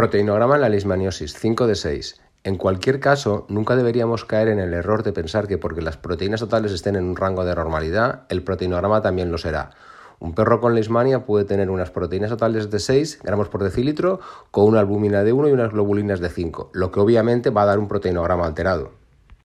Proteinograma en la leishmaniosis, 5 de 6. En cualquier caso, nunca deberíamos caer en el error de pensar que porque las proteínas totales estén en un rango de normalidad, el proteinograma también lo será. Un perro con leishmania puede tener unas proteínas totales de 6 gramos por decilitro con una albúmina de 1 y unas globulinas de 5, lo que obviamente va a dar un proteinograma alterado.